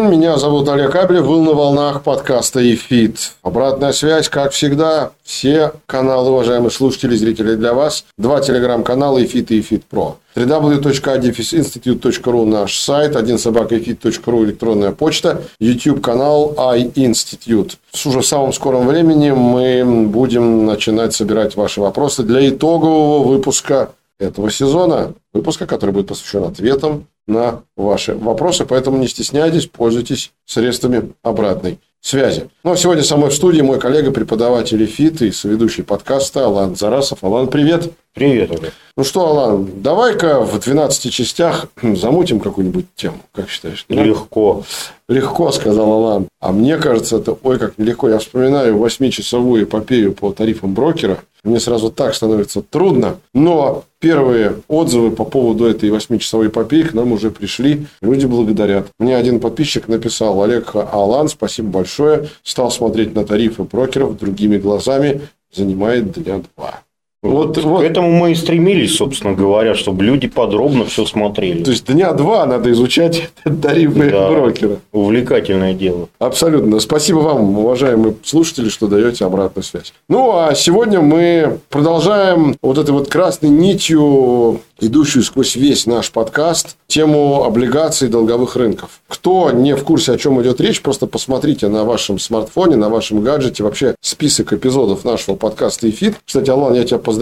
Меня зовут Олег Абелев, был на волнах подкаста «ИФИТ». Обратная связь, как всегда, все каналы, уважаемые слушатели, зрители, для вас. Два телеграм-канала «ИФИТ» и «ИФИТ Про». www.i дефис institute.ru наш сайт, один собака электронная почта, YouTube канал iInstitute. Уже в самом скором времени мы будем начинать собирать ваши вопросы для итогового выпуска этого сезона. Выпуска, который будет посвящен ответам на ваши вопросы. Поэтому не стесняйтесь, пользуйтесь средствами обратной связи. Ну, а сегодня со мной в студии мой коллега, преподаватель ФИТ и соведущий подкаста Алан Зарасов. Алан, привет. Привет, Олег. Ну что, Алан, давай-ка в 12 частях замутим какую-нибудь тему, как считаешь? Легко. Легко, сказал Алан. А мне кажется, это ой как нелегко. Я вспоминаю восьмичасовую эпопею по тарифам брокера. Мне сразу так становится трудно. Но первые отзывы по поводу этой восьмичасовой эпопеи к нам уже пришли. Люди благодарят. Мне один подписчик написал, Олег Алан, спасибо большое. Стал смотреть на тарифы брокеров другими глазами. Занимает дня два. Вот, вот. К этому мы и стремились, собственно говоря, чтобы люди подробно все смотрели. То есть дня два надо изучать тарифы да, брокера. Увлекательное дело. Абсолютно. Спасибо вам, уважаемые слушатели, что даете обратную связь. Ну а сегодня мы продолжаем вот этой вот красной нитью идущую сквозь весь наш подкаст, тему облигаций долговых рынков. Кто не в курсе, о чем идет речь, просто посмотрите на вашем смартфоне, на вашем гаджете вообще список эпизодов нашего подкаста «Эфит». Кстати, Алан, я тебя поздравляю,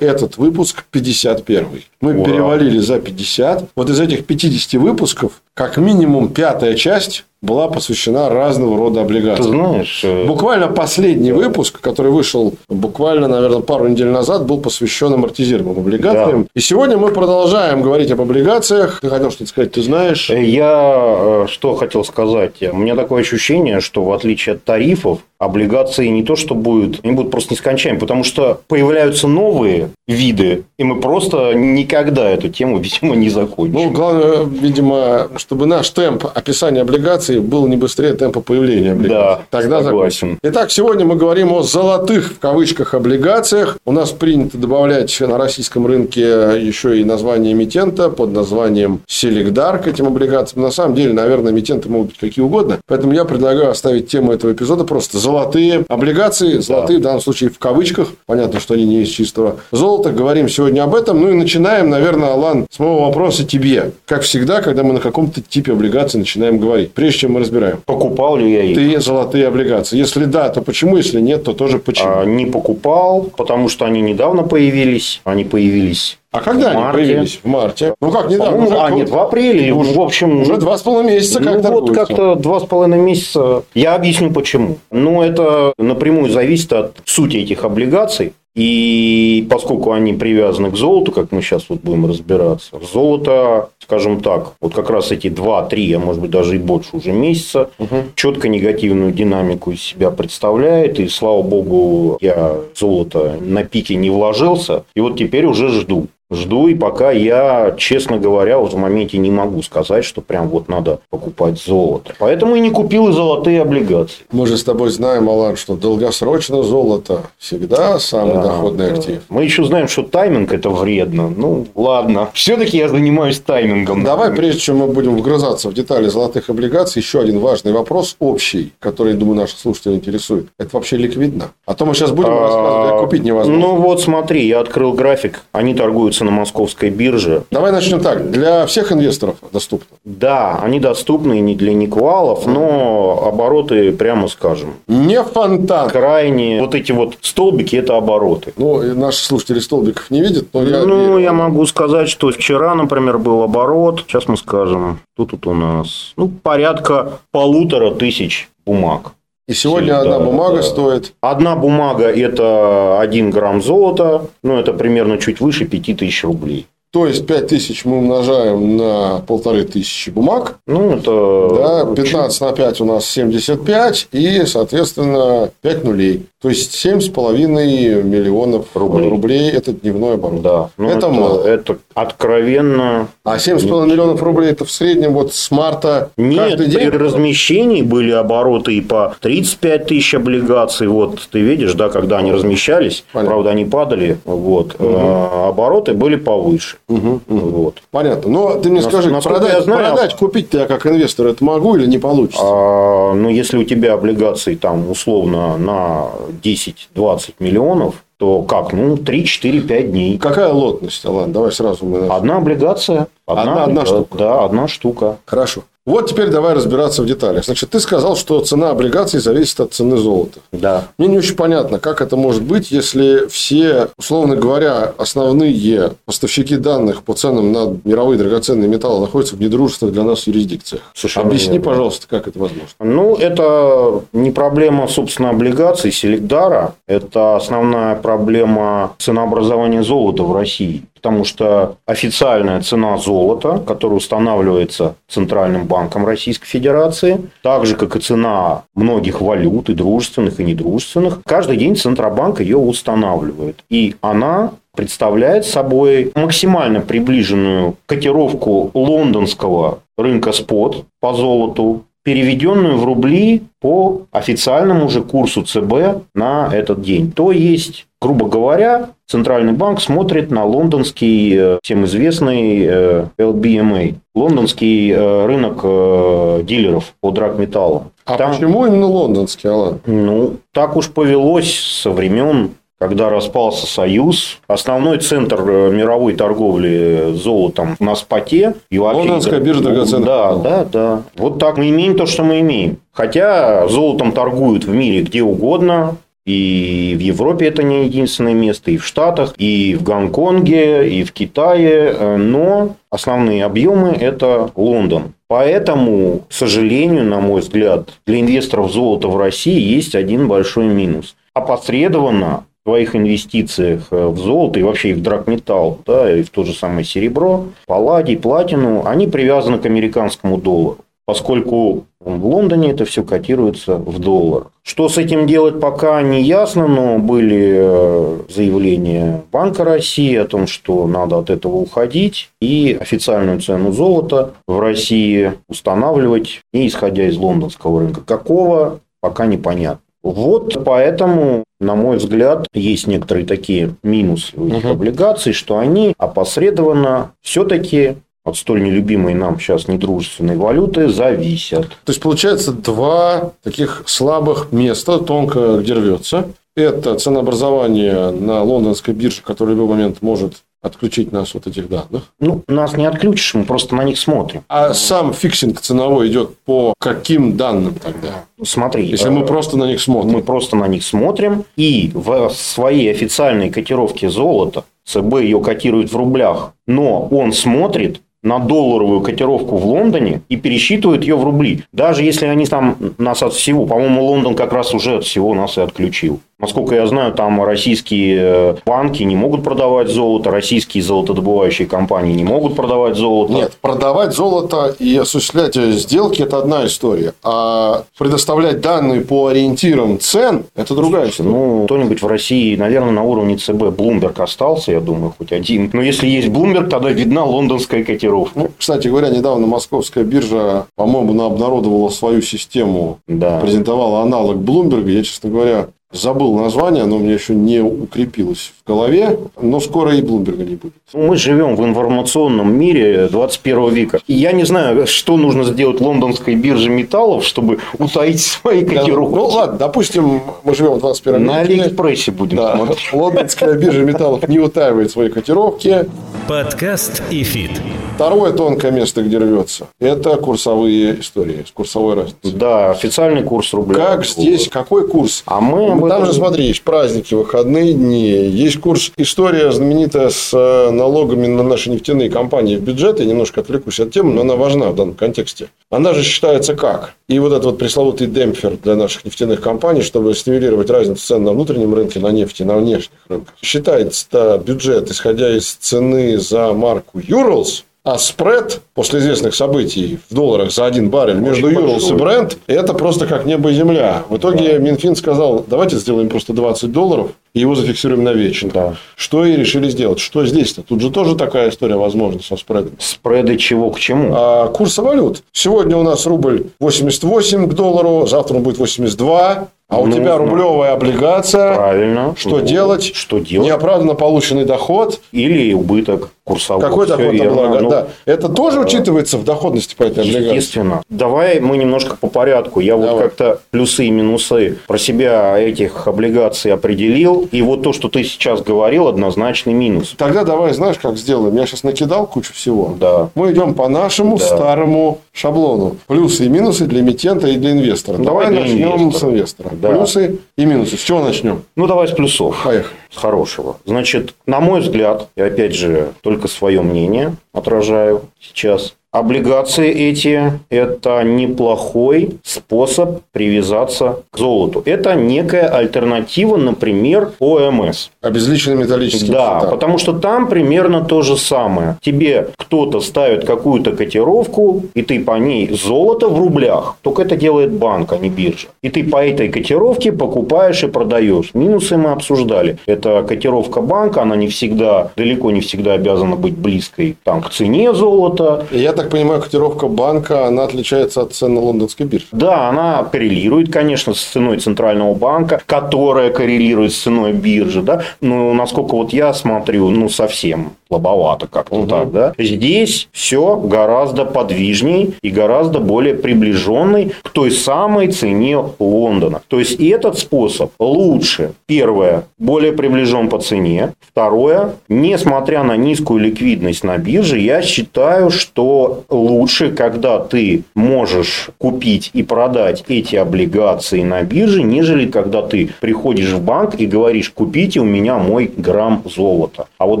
этот выпуск 51. Мы Ура. перевалили за 50. Вот из этих 50 выпусков, как минимум пятая часть была посвящена разного рода облигациям. Ты знаешь... Э, буквально последний выпуск, который вышел буквально, наверное, пару недель назад, был посвящен амортизируемым облигациям. Да. И сегодня мы продолжаем говорить об облигациях. Ты хотел что-то сказать, ты знаешь? Я э, что хотел сказать. У меня такое ощущение, что в отличие от тарифов, облигации не то, что будут, они будут просто нескончаемы, потому что появляются новые виды, и мы просто никогда эту тему, видимо, не закончим. Ну, главное, видимо, чтобы наш темп описания облигаций был не быстрее темпа появления облигаций. Да, Тогда согласен. Закончим. Итак, сегодня мы говорим о золотых, в кавычках, облигациях. У нас принято добавлять на российском рынке еще и название эмитента под названием Селигдар к этим облигациям. На самом деле, наверное, эмитенты могут быть какие угодно. Поэтому я предлагаю оставить тему этого эпизода просто золотые облигации. Золотые, да. в данном случае, в кавычках. Понятно, что они не из чистого золота. Говорим сегодня об этом. Ну и начинаем, наверное, Алан, с моего вопроса тебе. Как всегда, когда мы на каком-то типе облигаций начинаем говорить. Прежде чем мы разбираем. Покупал ли я их? Ты золотые облигации. Если да, то почему? Если нет, то тоже почему? А, не покупал, потому что они недавно появились. Они появились а когда в марте. они появились? В марте. Ну как недавно? Уже, а, нет, в апреле. Уже, в общем, уже два с половиной месяца как Ну вот как-то два с половиной месяца. Я объясню почему. Ну это напрямую зависит от сути этих облигаций. И поскольку они привязаны к золоту, как мы сейчас вот будем разбираться, золото, скажем так, вот как раз эти 2-3, а может быть даже и больше уже месяца, угу. четко негативную динамику из себя представляет. И слава богу, я золото на пике не вложился. И вот теперь уже жду. Жду, и пока я, честно говоря, вот в моменте не могу сказать, что прям вот надо покупать золото. Поэтому и не купил и золотые облигации. Мы же с тобой знаем, Алан, что долгосрочно золото всегда самый да, доходный актив. Мы еще знаем, что тайминг это вредно. Ну, ладно. Все-таки я занимаюсь таймингом. Давай, прежде чем мы будем вгрызаться в детали золотых облигаций, еще один важный вопрос общий, который, думаю, наших слушателей интересует. Это вообще ликвидно? А то мы сейчас будем а, рассказывать, как купить невозможно. Ну, вот смотри, я открыл график. Они торгуют торгуются на московской бирже. Давай начнем так. Для всех инвесторов доступно? Да, они доступны не для никвалов, но обороты, прямо скажем. Не фонтан. Крайне. Вот эти вот столбики – это обороты. Ну, наши слушатели столбиков не видят, но я... Ну, я могу сказать, что вчера, например, был оборот. Сейчас мы скажем. Тут, тут у нас ну, порядка полутора тысяч бумаг. И сегодня да, одна бумага да. стоит? Одна бумага – это 1 грамм золота, ну, это примерно чуть выше 5000 рублей. То есть 5 тысяч мы умножаем на полторы тысячи бумаг. Ну, это... Да, 15 на 5 у нас 75. И, соответственно, 5 нулей. То есть 7,5 миллионов рублей. рублей – это дневной оборот. Да. Ну, это, это мало. Это откровенно... А 7,5 миллионов рублей – это в среднем вот с марта Нет, каждый день? при размещении были обороты и по 35 тысяч облигаций. Вот ты видишь, да, когда они размещались, Понятно. правда, они падали, вот, угу. а обороты были повыше. Угу. Вот. Понятно. Но ты мне скажи, продать, знаю, продать купить-то я как инвестор это могу или не получится? А, ну, если у тебя облигации там условно на 10-20 миллионов, то как? Ну, 3, 4, 5 дней. Какая лотность, Алан? Давай сразу мы Одна облигация. Одна, одна, одна штука. Да, одна штука. Хорошо. Вот теперь давай разбираться в деталях. Значит, ты сказал, что цена облигаций зависит от цены золота. Да. Мне не очень понятно, как это может быть, если все, условно говоря, основные поставщики данных по ценам на мировые драгоценные металлы находятся в недружественных для нас юрисдикциях. Совершенно Объясни, верно. пожалуйста, как это возможно. Ну, это не проблема, собственно, облигаций Селегдара. Это основная проблема ценообразования золота в России потому что официальная цена золота, которая устанавливается Центральным банком Российской Федерации, так же, как и цена многих валют, и дружественных, и недружественных, каждый день Центробанк ее устанавливает. И она представляет собой максимально приближенную котировку лондонского рынка спот по золоту, переведенную в рубли по официальному же курсу ЦБ на этот день. То есть, грубо говоря, Центральный банк смотрит на лондонский, э, всем известный э, LBMA, лондонский э, рынок дилеров по драгметаллу. А Там, почему именно лондонский, Алан? Ну, так уж повелось со времен когда распался Союз, основной центр мировой торговли золотом на споте. И Лондонская биржа драгоценных Да, да, да. Вот так мы имеем то, что мы имеем. Хотя золотом торгуют в мире где угодно, и в Европе это не единственное место, и в Штатах, и в Гонконге, и в Китае. Э, но основные объемы – это Лондон. Поэтому, к сожалению, на мой взгляд, для инвесторов золота в России есть один большой минус. Опосредованно своих инвестициях э, в золото и вообще и в драгметалл, да, и в то же самое серебро, палладий, платину, они привязаны к американскому доллару поскольку в Лондоне это все котируется в доллар. Что с этим делать пока не ясно, но были э, заявления Банка России о том, что надо от этого уходить и официальную цену золота в России устанавливать, не исходя из лондонского рынка. Какого, пока непонятно. Вот поэтому, на мой взгляд, есть некоторые такие минусы у этих угу. облигаций, что они опосредованно все-таки от столь нелюбимой нам сейчас недружественной валюты зависят. То есть, получается, два таких слабых места, тонко где рвется. Это ценообразование на лондонской бирже, которое в любой момент может отключить нас от этих данных. Ну, нас не отключишь, мы просто на них смотрим. А сам фиксинг ценовой идет по каким данным тогда? Смотри. Если мы э, просто на них смотрим. Мы просто на них смотрим. И в своей официальной котировке золота ЦБ ее котирует в рублях, но он смотрит на долларовую котировку в Лондоне и пересчитывают ее в рубли. Даже если они там нас от всего, по-моему, Лондон как раз уже от всего нас и отключил. Насколько я знаю, там российские э, банки не могут продавать золото, российские золотодобывающие компании не могут продавать золото. Нет, продавать золото и осуществлять сделки – это одна история. А предоставлять данные по ориентирам цен – это другая история. Ну, кто-нибудь в России, наверное, на уровне ЦБ Bloomberg остался, я думаю, хоть один. Но если есть Bloomberg, тогда видна лондонская котировка. Ну, кстати говоря, недавно московская биржа, по-моему, обнародовала свою систему, да. презентовала аналог Bloomberg. Я, честно говоря, Забыл название, оно у меня еще не укрепилось в голове, но скоро и Блумберга не будет. Мы живем в информационном мире 21 века. И я не знаю, что нужно сделать лондонской бирже металлов, чтобы утаить свои котировки. ну, ладно, допустим, мы живем в 21 веке. На Алиэкспрессе будем да. смотреть. Лондонская биржа металлов не утаивает свои котировки. Подкаст ИФИТ. Второе тонкое место, где рвется, это курсовые истории с курсовой разницей. Да, официальный курс рубля. Как здесь, какой курс? А мы Там же, смотри, есть праздники, выходные дни. Есть курс «История» знаменитая с э, налогами на наши нефтяные компании в бюджет. Я немножко отвлекусь от темы, но она важна в данном контексте. Она же считается как? И вот этот вот пресловутый демпфер для наших нефтяных компаний, чтобы стимулировать разницу цен на внутреннем рынке, на нефти, на внешних рынках. Считается бюджет, исходя из цены за марку Urals, а спред после известных событий в долларах за один баррель между Urals и Brent – это просто как небо и земля. В итоге да. Минфин сказал, давайте сделаем просто 20 долларов, и его зафиксируем навечно. Да. Что и решили сделать. Что здесь-то? Тут же тоже такая история возможна со спредом. Спреды чего к чему? А, курса валют. Сегодня у нас рубль 88 к доллару, завтра он будет 82. А у тебя рублевая облигация. Правильно. Что ну, делать? Что делать? Неоправданно полученный доход. Или убыток курсовой. Какой доход облага? Ну, да. Это тоже учитывается в доходности по этой облигации? Естественно. Давай мы немножко по порядку. Я Давай. вот как-то плюсы и минусы про себя этих облигаций определил. И вот то, что ты сейчас говорил, однозначный минус. Тогда давай, знаешь, как сделаем? Я сейчас накидал кучу всего. Да. Мы идем по нашему да. старому шаблону. Плюсы и минусы для эмитента и для инвестора. Давай, давай начнем инвестора. с инвестора. Да. Плюсы и минусы. С чего начнем? Ну, давай с плюсов. Поехали. С хорошего. Значит, на мой взгляд, и опять же, только свое мнение отражаю сейчас, Облигации эти – это неплохой способ привязаться к золоту. Это некая альтернатива, например, ОМС. Обезличенный металлический Да, счета. потому что там примерно то же самое. Тебе кто-то ставит какую-то котировку, и ты по ней золото в рублях. Только это делает банк, а не биржа. И ты по этой котировке покупаешь и продаешь. Минусы мы обсуждали. Это котировка банка, она не всегда, далеко не всегда обязана быть близкой там, к цене золота. Я так понимаю, котировка банка, она отличается от цены лондонской биржи. Да, она коррелирует, конечно, с ценой центрального банка, которая коррелирует с ценой биржи. Да? Но насколько вот я смотрю, ну, совсем слабовато как-то угу. так, да. Здесь все гораздо подвижней и гораздо более приближенный к той самой цене Лондона. То есть, этот способ лучше. Первое, более приближен по цене. Второе, несмотря на низкую ликвидность на бирже, я считаю, что лучше, когда ты можешь купить и продать эти облигации на бирже, нежели когда ты приходишь в банк и говоришь, купите у меня мой грамм золота. А вот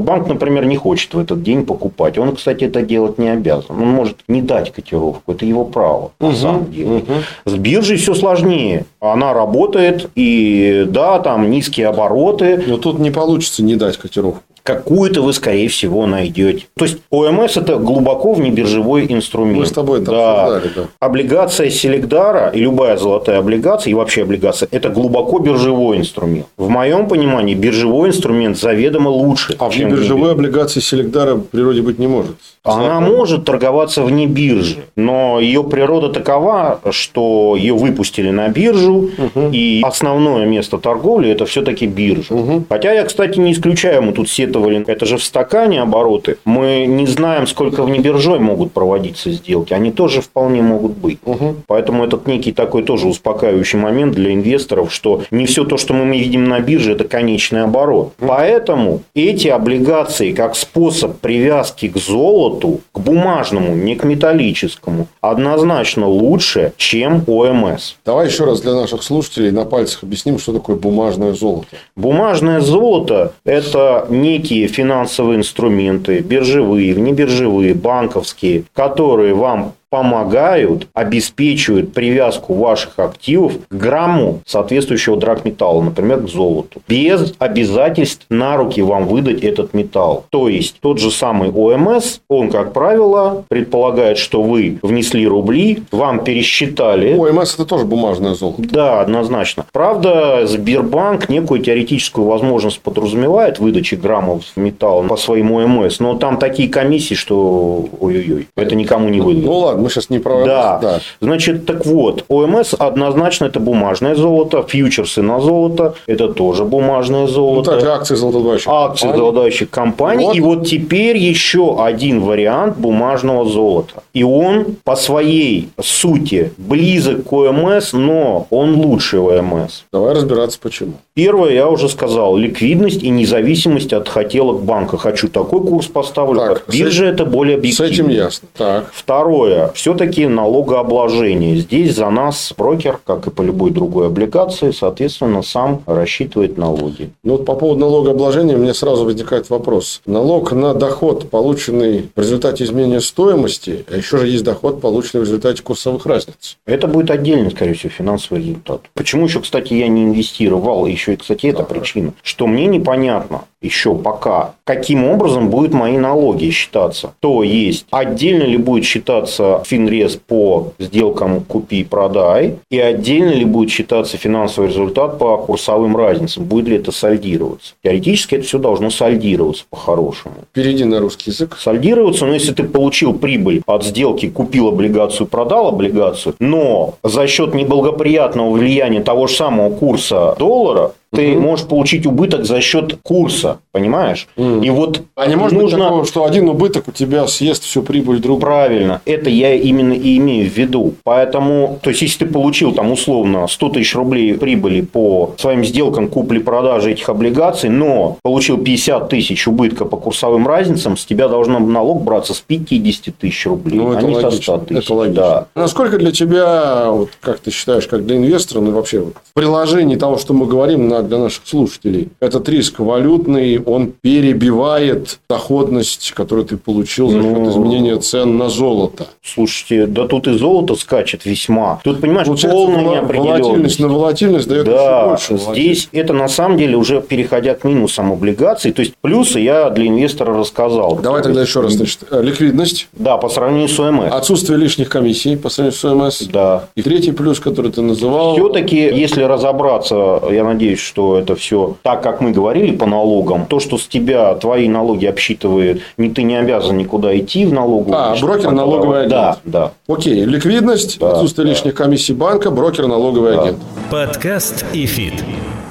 банк, например, не хочет в этот день покупать. Он, кстати, это делать не обязан. Он может не дать котировку. Это его право, на угу, самом деле. Угу. С биржей все сложнее. Она работает, и да, там низкие обороты. Но тут не получится не дать котировку какую-то вы, скорее всего, найдете. То есть, ОМС – это глубоко внебиржевой инструмент. Мы с тобой это да. обсуждали, да. Облигация Селегдара и любая золотая облигация, и вообще облигация – это глубоко биржевой инструмент. В моем понимании, биржевой инструмент заведомо лучше. А чем биржевой облигации Селегдара в природе быть не может? Она может торговаться вне биржи, но ее природа такова, что ее выпустили на биржу, угу. и основное место торговли – это все-таки биржа. Угу. Хотя я, кстати, не исключаю, мы тут все учитывали, это же в стакане обороты, мы не знаем, сколько внебиржой могут проводиться сделки. Они тоже вполне могут быть. Угу. Поэтому этот некий такой тоже успокаивающий момент для инвесторов, что не все то, что мы видим на бирже, это конечный оборот. Угу. Поэтому эти облигации как способ привязки к золоту, к бумажному, не к металлическому, однозначно лучше, чем ОМС. Давай еще раз для наших слушателей на пальцах объясним, что такое бумажное золото. Бумажное золото – это некий некие финансовые инструменты, биржевые, внебиржевые, банковские, которые вам помогают, обеспечивают привязку ваших активов к грамму соответствующего драгметалла, например, к золоту, без обязательств на руки вам выдать этот металл. То есть, тот же самый ОМС, он, как правило, предполагает, что вы внесли рубли, вам пересчитали. ОМС – это тоже бумажное золото. Да, однозначно. Правда, Сбербанк некую теоретическую возможность подразумевает выдачи граммов металла по своему ОМС, но там такие комиссии, что ой-ой-ой, это никому не выдано. Ну, ладно мы сейчас не про да. да. Значит, так вот, ОМС однозначно это бумажное золото, фьючерсы на золото это тоже бумажное золото. Ну, так, акции золотодобывающих Акции золотодобывающих компаний. Вот. И вот теперь еще один вариант бумажного золота. И он по своей сути близок к ОМС, но он лучше ОМС. Давай разбираться почему. Первое, я уже сказал, ликвидность и независимость от хотелок банка. Хочу такой курс поставлю, так, как биржа, это более объективно. С этим ясно. Так. Второе. Все-таки налогообложение. Здесь за нас брокер, как и по любой другой облигации, соответственно, сам рассчитывает налоги. Ну, вот по поводу налогообложения мне сразу возникает вопрос. Налог на доход, полученный в результате изменения стоимости, еще же есть доход, полученный в результате курсовых разниц. Это будет отдельный, скорее всего, финансовый результат. Почему еще, кстати, я не инвестировал? Еще и, кстати, это причина. Что мне непонятно еще пока, каким образом будут мои налоги считаться. То есть, отдельно ли будет считаться финрез по сделкам купи-продай, и отдельно ли будет считаться финансовый результат по курсовым разницам. Будет ли это сальдироваться? Теоретически это все должно сальдироваться по-хорошему. Перейди на русский язык. Сальдироваться, но если ты получил прибыль от сделки, купил облигацию, продал облигацию, но за счет неблагоприятного влияния того же самого курса доллара, ты можешь получить убыток за счет курса, понимаешь? Угу. И вот а не может нужно... быть такого, что один убыток у тебя съест всю прибыль друг. Правильно, это я именно и имею в виду. Поэтому, то есть, если ты получил там условно 100 тысяч рублей прибыли по своим сделкам купли-продажи этих облигаций, но получил 50 тысяч убытка по курсовым разницам, с тебя должно налог браться с 50 тысяч рублей, ну, а не логично. со 100 тысяч. Это логично. Да. Насколько для тебя, вот, как ты считаешь, как для инвестора, ну вообще вот, в приложении того, что мы говорим на для наших слушателей. Этот риск валютный, он перебивает доходность, которую ты получил за счет ну, изменения цен на золото. Слушайте, да тут и золото скачет весьма. Тут, понимаешь, Получается, полная неопределенность. Волатильность на волатильность дает да, еще больше. Здесь это на самом деле уже переходя к минусам облигаций. То есть, плюсы я для инвестора рассказал. Давай тогда еще раз. Значит, ликвидность. Да, по сравнению с ОМС. Отсутствие лишних комиссий по сравнению с ОМС. Да. И третий плюс, который ты называл. Все-таки, если разобраться, я надеюсь, что это все так, как мы говорили по налогам, то, что с тебя твои налоги обсчитывает, не, ты не обязан никуда идти в налогу. А, брокер налоговый агент. Да, да. Окей, ликвидность, да, отсутствие да. лишних комиссий банка, брокер налоговый да. агент. Подкаст ИФИТ.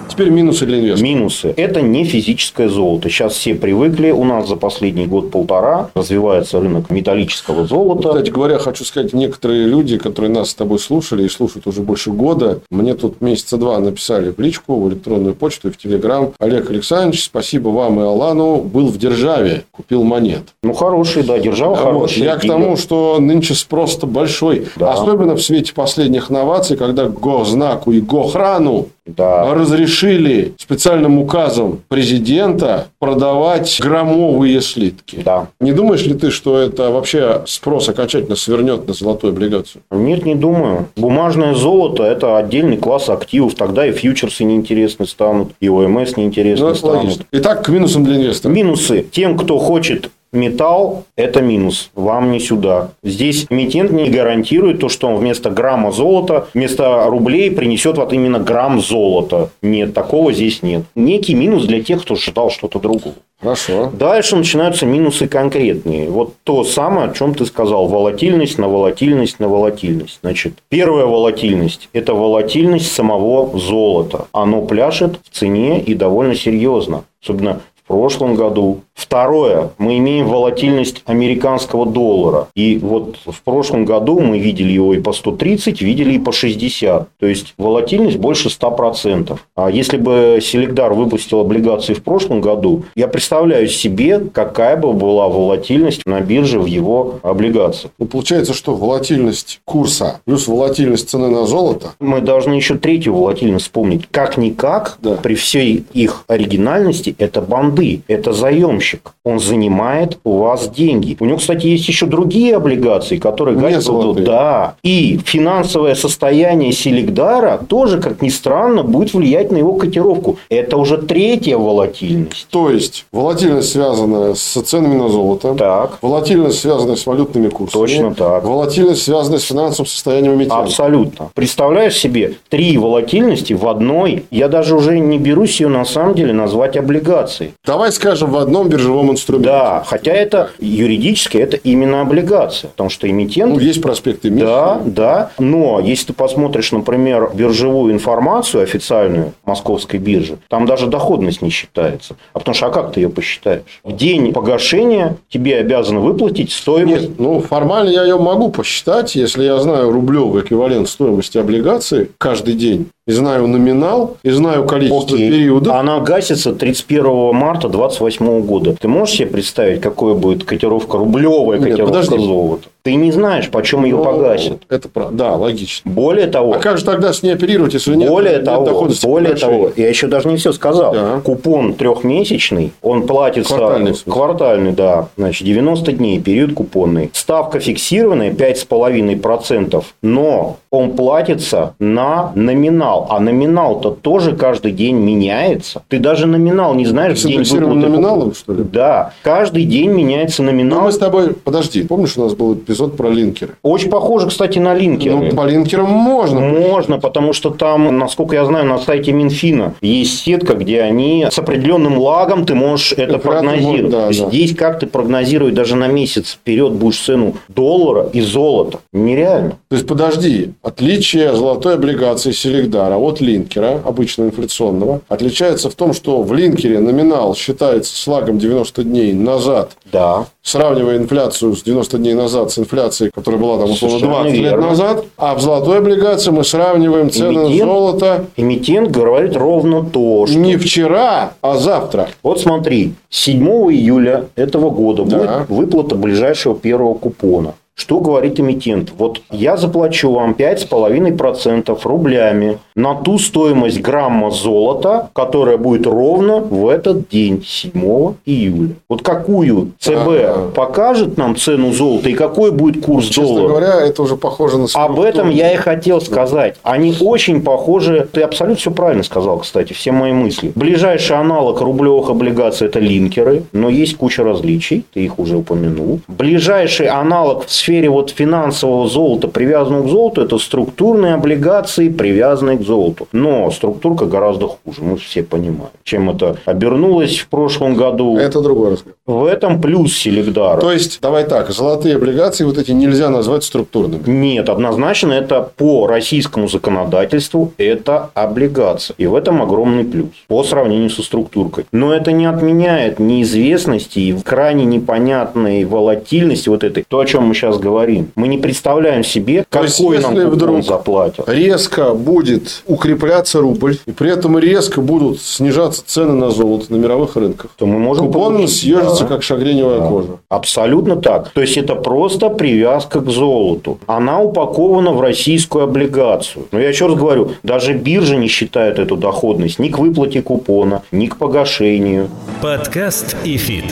Теперь минусы для инвестора. Минусы. Это не физическое золото. Сейчас все привыкли. У нас за последний год-полтора развивается рынок металлического золота. Кстати говоря, хочу сказать, некоторые люди, которые нас с тобой слушали и слушают уже больше года, мне тут месяца два написали в личку, в электронную почту и в Телеграм. Олег Александрович, спасибо вам и Алану. Был в Державе, купил монет. Ну, хороший, да, Держава а хороший. Вот, я к тому, что нынче спрос-то большой. Да. Особенно в свете последних новаций, когда госзнаку и гохрану да. разрешили специальным указом президента продавать громовые слитки. Да. Не думаешь ли ты, что это вообще спрос окончательно свернет на золотую облигацию? Нет, не думаю. Бумажное золото – это отдельный класс активов. Тогда и фьючерсы неинтересны станут, и ОМС неинтересны ну, станут. Логично. Итак, к минусам для инвестора. Минусы. Тем, кто хочет Металл – это минус, вам не сюда. Здесь эмитент не гарантирует то, что он вместо грамма золота, вместо рублей принесет вот именно грамм золота. Нет, такого здесь нет. Некий минус для тех, кто считал что-то другое. Хорошо. Дальше начинаются минусы конкретные. Вот то самое, о чем ты сказал. Волатильность на волатильность на волатильность. Значит, первая волатильность – это волатильность самого золота. Оно пляшет в цене и довольно серьезно. Особенно прошлом году. Второе, мы имеем волатильность американского доллара. И вот в прошлом году мы видели его и по 130, видели и по 60. То есть волатильность больше 100%. А если бы Селегдар выпустил облигации в прошлом году, я представляю себе, какая бы была волатильность на бирже в его облигациях. Ну, получается, что волатильность курса плюс волатильность цены на золото. Мы должны еще третью волатильность вспомнить. Как-никак, да. при всей их оригинальности, это банды, это заемщик. Он занимает у вас деньги. У него, кстати, есть еще другие облигации, которые гасят. Да. И финансовое состояние Селигдара тоже, как ни странно, будет влиять на его котировку. Это уже третья волатильность. То есть, волатильность связана с ценами на золото. Так. Волатильность связана с валютными курсами. Точно так. Волатильность связана с финансовым состоянием эмитента. Абсолютно. Представляешь себе три волатильности в одной. Я даже уже не берусь ее на самом деле назвать облигацией. Давай скажем в одном биржевом инструменте. Да, хотя это юридически это именно облигация, потому что эмитент... Ну, есть проспекты эмиссии. Да, да. Но если ты посмотришь, например, биржевую информацию официальную московской биржи, там даже доходность не считается. А потому что, а как ты ее посчитаешь? В день погашения тебе обязаны выплатить стоимость... Нет, ну, формально я ее могу посчитать, если я знаю рублевый эквивалент стоимости облигации каждый день, и знаю номинал, и знаю количество Окей. периодов. Она гасится 31 марта марта 28 года. Ты можешь себе представить, какое будет котировка рублевая Нет, котировка подожди. золота? Ты не знаешь, почем ее Ну, погасят. Это правда. Да, логично. Более того, А как же тогда с ней оперировать, если нет, более нет того, доходности более погашения? того, я еще даже не все сказал. Да. Купон трехмесячный, он платится Квартальный, квартальный, да, значит 90 дней, период купонный. Ставка фиксированная 5,5%, но он платится на номинал, а номинал-то тоже каждый день меняется. Ты даже номинал не знаешь, в день выплаты номиналом, что ли? Да, каждый день меняется Ну, номинал. мы с тобой... Подожди, помнишь, у нас был эпизод про линкеры? Очень похоже, кстати, на линкеры. Ну, по линкерам можно. Можно, потому что там, насколько я знаю, на сайте Минфина есть сетка, где они с определенным лагом ты можешь это Кратно прогнозировать. да, да. Здесь как ты прогнозировать даже на месяц вперед будешь цену доллара и золота? Нереально. То есть, подожди, отличие золотой облигации Селегдара от линкера, обычного инфляционного, отличается в том, что в линкере номинал считается с лагом 90 дней назад, Да. сравнивая инфляцию с 90 дней назад с инфляцией, которая была там условно Совершенно 20 лет назад, а в золотой облигации мы сравниваем цены на Эмитент? золото Эмитент говорит ровно то, что... не вчера, а завтра. Вот смотри, 7 июля этого года Да. будет выплата ближайшего первого купона. Что говорит эмитент? Вот я заплачу вам 5,5% рублями на ту стоимость грамма золота, которая будет ровно в этот день, 7 июля. Вот какую ЦБ Ага. покажет нам цену золота и какой будет курс Честно доллара? говоря, это уже похоже на Об этом я и хотел сказать. Они очень похожи. Ты абсолютно все правильно сказал, кстати, все мои мысли. Ближайший аналог рублевых облигаций – это линкеры, но есть куча различий, ты их уже упомянул. Ближайший аналог в сфере вот финансового золота, привязанного к золоту, это структурные облигации, привязанные к золоту. Но структурка гораздо хуже, мы все понимаем. Чем это обернулось в прошлом году. Это другой разговор. В этом плюс Селегдара. То есть, давай так, золотые облигации вот эти нельзя назвать структурными. Нет, однозначно это по российскому законодательству это облигация. И в этом огромный плюс по сравнению со структуркой. Но это не отменяет неизвестности и крайне непонятной волатильности вот этой. То, о чем мы сейчас говорим. Мы не представляем себе, То какой нам вдруг заплатят. резко будет укрепляться рубль, и при этом резко будут снижаться цены на золото на мировых рынках, То мы можем купон получить, съежится, да. как шагреневая кожа. Абсолютно так. То есть это просто привязка к золоту. Она упакована в российскую облигацию. Но я еще раз говорю, даже биржа не считает эту доходность ни к выплате купона, ни к погашению. Подкаст и фит.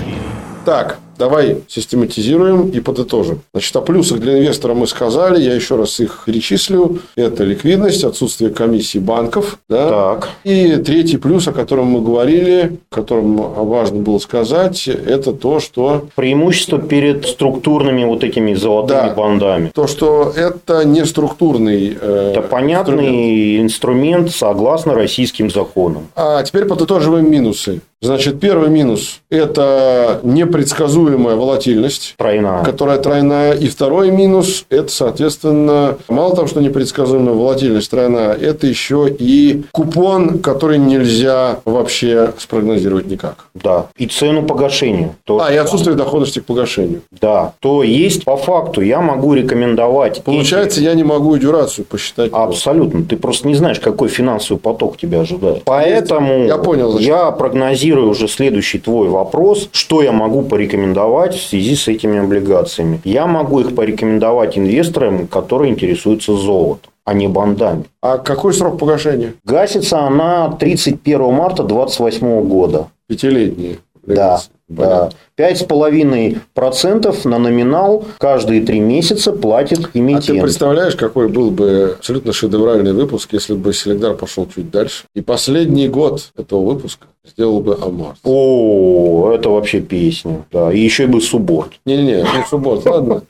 Так, давай систематизируем и подытожим. Значит, о плюсах для инвестора мы сказали, я еще раз их перечислю. Это ликвидность, отсутствие комиссий банков. Да? Так. И третий плюс, о котором мы говорили, о котором важно было сказать, это то, что Преимущество перед структурными вот этими золотыми Да. бандами. то, что это не структурный э, Это понятный инструмент согласно российским законам. А теперь подытоживаем минусы. Значит, первый минус – это непредсказуемая волатильность, Тройная. которая тройная. И второй минус – это, соответственно, мало того, что непредсказуемая волатильность тройная, это еще и купон, который нельзя вообще спрогнозировать никак. Да. И цену погашения. тоже. А, и отсутствие доходности к погашению. Да. То есть, по факту, я могу рекомендовать... эти- Получается, я не могу и дюрацию посчитать. Абсолютно. Ты просто не знаешь, какой финансовый поток тебя ожидает. Поэтому Я понял, зачем. я прогнозирую уже следующий твой вопрос, что я могу порекомендовать в связи с этими облигациями. Я могу их порекомендовать инвесторам, которые интересуются золотом а не бандами. А какой срок погашения? Гасится она 31 марта 2028 года. Пятилетние. Да, Понятно. да. 5,5% на номинал каждые три месяца платит А ты представляешь, какой был бы абсолютно шедевральный выпуск, если бы Селегдар пошел чуть дальше. И последний год этого выпуска сделал бы Амар. О, это вообще песня. Да. И еще бы субборд. Не-не-не, не суббот, ладно.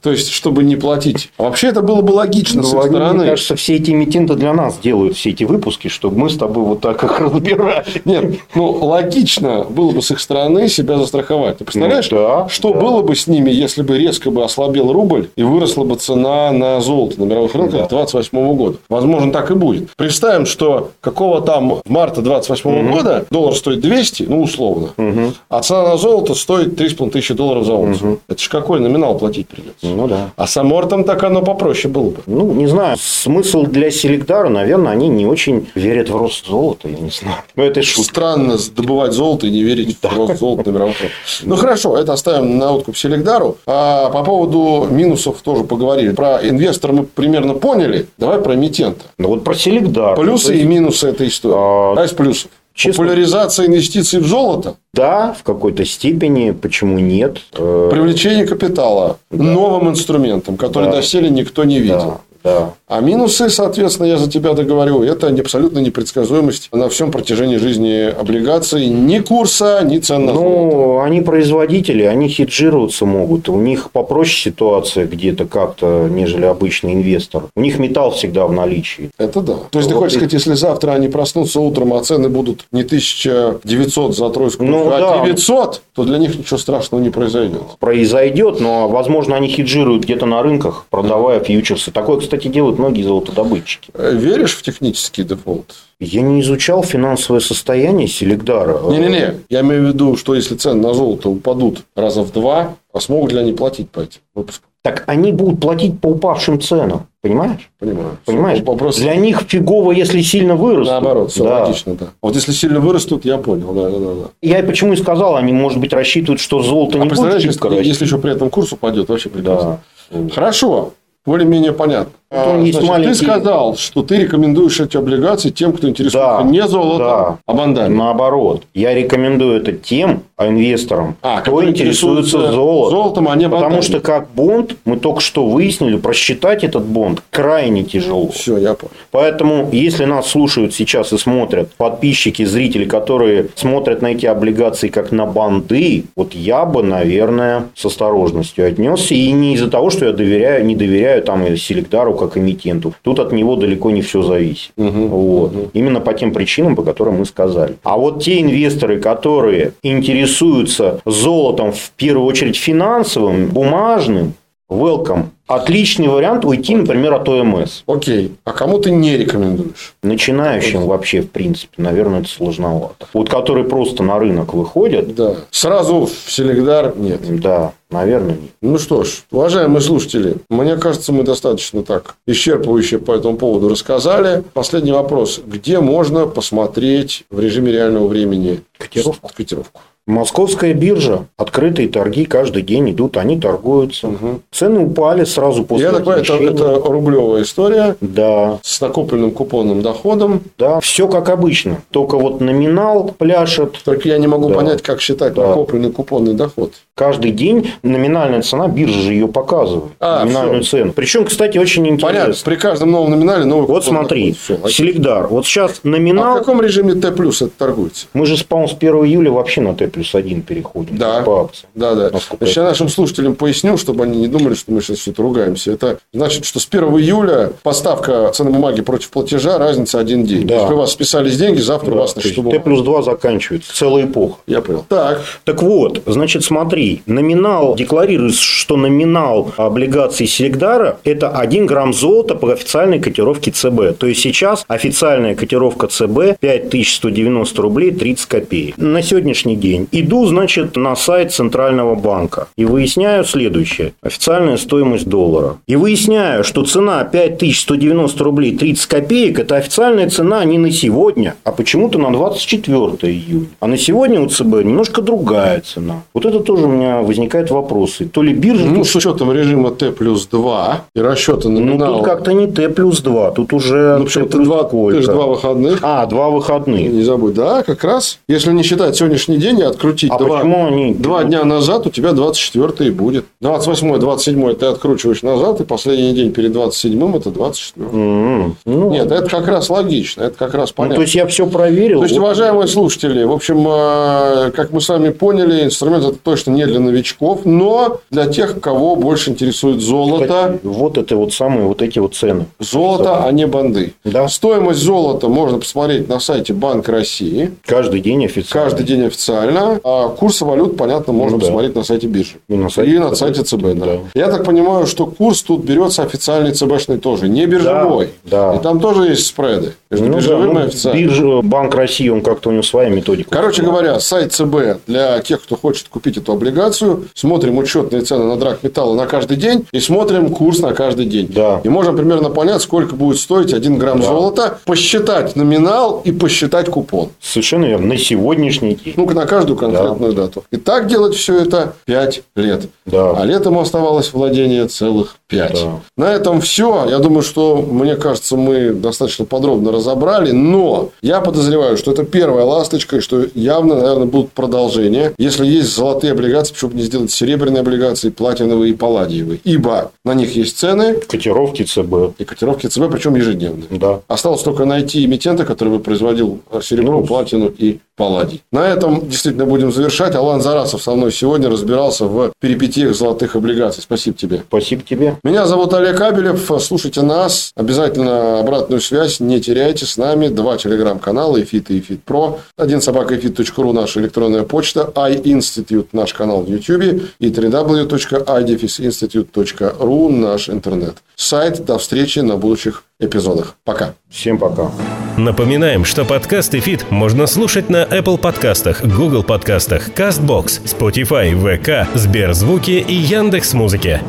То есть, чтобы не платить. А вообще, это было бы логично с их Ну, они, стороны. Мне кажется, все эти эмитенты для нас делают все эти выпуски, чтобы мы с тобой вот так их разбирали. Нет, ну, логично было бы с их стороны себя застраховать. Ты представляешь, Ну да, что да. было бы с ними, если бы резко бы ослабел рубль и выросла бы цена на золото на мировых рынках 28 года? Возможно, так и будет. Представим, что какого там марта 28 года доллар стоит 200, ну, условно, а цена на золото стоит 3,5 тысячи долларов за унцию. Это же какой номинал платить придется? Ну да. А с амортом так оно попроще было бы. Ну, не знаю, смысл для Селегдара, наверное, они не очень верят в рост золота, я не знаю. Ну, это шутка. Странно добывать золото и не верить в рост золота рынках. Ну, хорошо, это оставим на откуп Селегдару. А по поводу минусов тоже поговорили. Про инвестора мы примерно поняли. Давай про эмитента. Ну, вот про Селегдар. Плюсы То и есть, минусы этой истории. А, А из плюсов. честно- Популяризация инвестиций в золото, Да, в какой-то степени, почему нет. Э, привлечение капитала новым инструментом, который Да. доселе никто не видел. Да, да. А минусы, соответственно, я за тебя договорю, это абсолютно непредсказуемость на всем протяжении жизни облигаций. Ни курса, ни цен на золото. Ну, они производители, они хеджироваться могут. У них попроще ситуация где-то как-то, нежели обычный инвестор. У них металл всегда в наличии. Это да. То есть, ты Вот хочешь и- сказать, если завтра они проснутся утром, а цены будут не 1900 за тройскую, Ну, а да. 900, то для них ничего страшного не произойдет. Произойдет, но, возможно, они хеджируют где-то на рынках, продавая фьючерсы. Такое, кстати, делают многие золотодобытчики. Э, Веришь в технический дефолт? Я не изучал финансовое состояние Селегдара. Не-не-не. Я имею в виду, что если цены на золото упадут раза в два, а смогут ли они платить по этим выпускам? Так они будут платить по упавшим ценам. Понимаешь? Понимаю. Понимаешь? Вопрос Для них фигово, если сильно вырастут. наоборот. Все Да. логично, да. Вот если сильно вырастут, я понял. Да, да, да. Я и почему и сказал, они, может быть, рассчитывают, что золото А не будет если, если еще при этом курс упадет, вообще прекрасно. Да. Хорошо. Более-менее понятно. А, есть значит, маленький- Ты сказал, что ты рекомендуешь эти облигации тем, кто интересуется Да, не золотом, да. а бандами. Наоборот, я рекомендую это тем а инвесторам, А, кто интересуется золотом. золотом, а не Потому что как бонд, мы только что выяснили, просчитать этот бонд крайне тяжело. Все, я понял. Поэтому, если нас слушают сейчас и смотрят подписчики, зрители, которые смотрят на эти облигации как на банды, вот я бы, наверное, с осторожностью отнесся. И не из-за того, что я доверяю, не доверяю там и Селегдару как эмитенту. Тут от него далеко не все зависит. Вот. Именно по тем причинам, по которым мы сказали. А вот те инвесторы, которые интересуются золотом в первую очередь финансовым, бумажным, welcome. Отличный вариант уйти, например, от ОМС. Окей. А кому ты не рекомендуешь? Начинающим вообще, в принципе, наверное, это сложновато. Вот которые просто на рынок выходят, Да. Сразу в Селегдар нет. да, наверное, нет. Ну что ж, уважаемые слушатели, мне кажется, мы достаточно так исчерпывающе по этому поводу рассказали. Последний вопрос. Где можно посмотреть в режиме реального времени Котировку? котировку? Московская биржа, открытые торги каждый день идут, они торгуются. Цены упали сразу после Я так понимаю, это, это рублевая история Да, с накопленным купонным доходом. да, все как обычно. Только вот номинал пляшет. Только я не могу Да. понять, как считать Да. накопленный купонный доход. Каждый день номинальная цена, биржа же ее показывает. А, номинальную всё. цену. Причем, кстати, очень интересно. Понятно, при каждом новом номинале новый Вот смотри. Селегдар. Вот сейчас А номинал... в каком режиме Т плюс это торгуется? Мы же, по-моему, с 1 июля вообще на Т плюс 1 переходим. Да. По акции. Да, да. Значит, я нашим слушателям поясню, чтобы они не думали, что мы сейчас что-то ругаемся. Это значит, что с 1 июля поставка ценной бумаги против платежа разница один день. Да. Если у вас списались деньги, завтра у Да, вас на счету Т плюс 2 заканчивается. Целая эпоха. Я понял. Так, Так вот, значит, смотри, номинал, декларируется, что номинал облигаций Селегдара – это 1 грамм золота по официальной котировке ЦБ. То есть, сейчас официальная котировка ЦБ 5190 рублей 30 копеек. На сегодняшний день иду, значит, на сайт Центрального банка и выясняю следующее. Официальная стоимость доллара. И выясняю, что цена 5190 рублей 30 копеек – это официальная цена не на сегодня, а почему-то на 24 июня. А на сегодня у ЦБ немножко другая цена. Вот это тоже меня возникают вопросы. То ли биржа... ну, тут- с учетом режима Т плюс 2 и расчета ну, номинала. тут как-то не Т плюс 2, тут уже Ну, Т плюс два, сколько? ты же два выходных. А, два выходных. Не забудь. Да, как раз. Если не считать сегодняшний день и открутить А два, почему они... два дня назад, у тебя 24 и будет. 28 27 ты откручиваешь назад, и последний день перед 27 это 24 М, Ну, Нет, это как раз логично, это как раз ну, понятно. то есть, я все проверил. То есть, уважаемые слушатели, в общем, э, как мы с вами поняли, инструмент это точно не не для новичков, но для тех, кого больше интересует золото. Вот это вот самые вот эти вот цены. Золото, а не банды. Да. Стоимость золота можно посмотреть на сайте Банка России. Каждый день официально. Каждый день официально. А курсы валют, понятно, можно Ну да. посмотреть на сайте биржи. И на сайте И на ЦБ. сайте ЦБ, да. Да. Я так понимаю, что курс тут берется официальный ЦБшный тоже, не биржевой. да. И там тоже есть спреды между Ну да, биржевым ну, и официальным. биржа, Банк России, он как-то у него своя методика. Короче говоря, сайт ЦБ для тех, кто хочет купить эту облигацию. Смотрим учетные цены на драгметаллы на каждый день и смотрим курс на каждый день. Да. И можем примерно понять, сколько будет стоить 1 грамм Да. золота, посчитать номинал и посчитать купон. Совершенно верно. На сегодняшний день. Ну, на каждую конкретную дату. И так делать все это 5 лет. Да. А летом оставалось владение целых 5. Да. На этом все. Я думаю, что, мне кажется, мы достаточно подробно разобрали. Но я подозреваю, что это первая ласточка, и что явно, наверное, будут продолжения. Если есть золотые облигации, почему бы не сделать серебряные облигации, платиновые и палладиевые. Ибо на них есть цены Котировки ЦБ. и котировки ЦБ, причем ежедневные. Да. Осталось только найти эмитента, который бы производил серебро, Ну, платину и палладий. На этом действительно будем завершать. Алан Зарасов со мной сегодня разбирался в перипетиях золотых облигаций. Спасибо тебе. Спасибо тебе. Меня зовут Олег Абелев. Слушайте нас. Обязательно обратную связь не теряйте с нами. Два телеграм-канала, ИФИТ и ИФИТ Про. Один собака ру наша электронная почта. iInstitute наш канал в YouTube. И www.i дефис institute.ru наш интернет. Сайт. До встречи на будущих эпизодах. Пока. Всем пока. Напоминаем, что подкаст ИФИТ можно слушать на Apple подкастах, Google подкастах, CastBox, Spotify, VK, Сберзвуки и Яндекс.Музыке.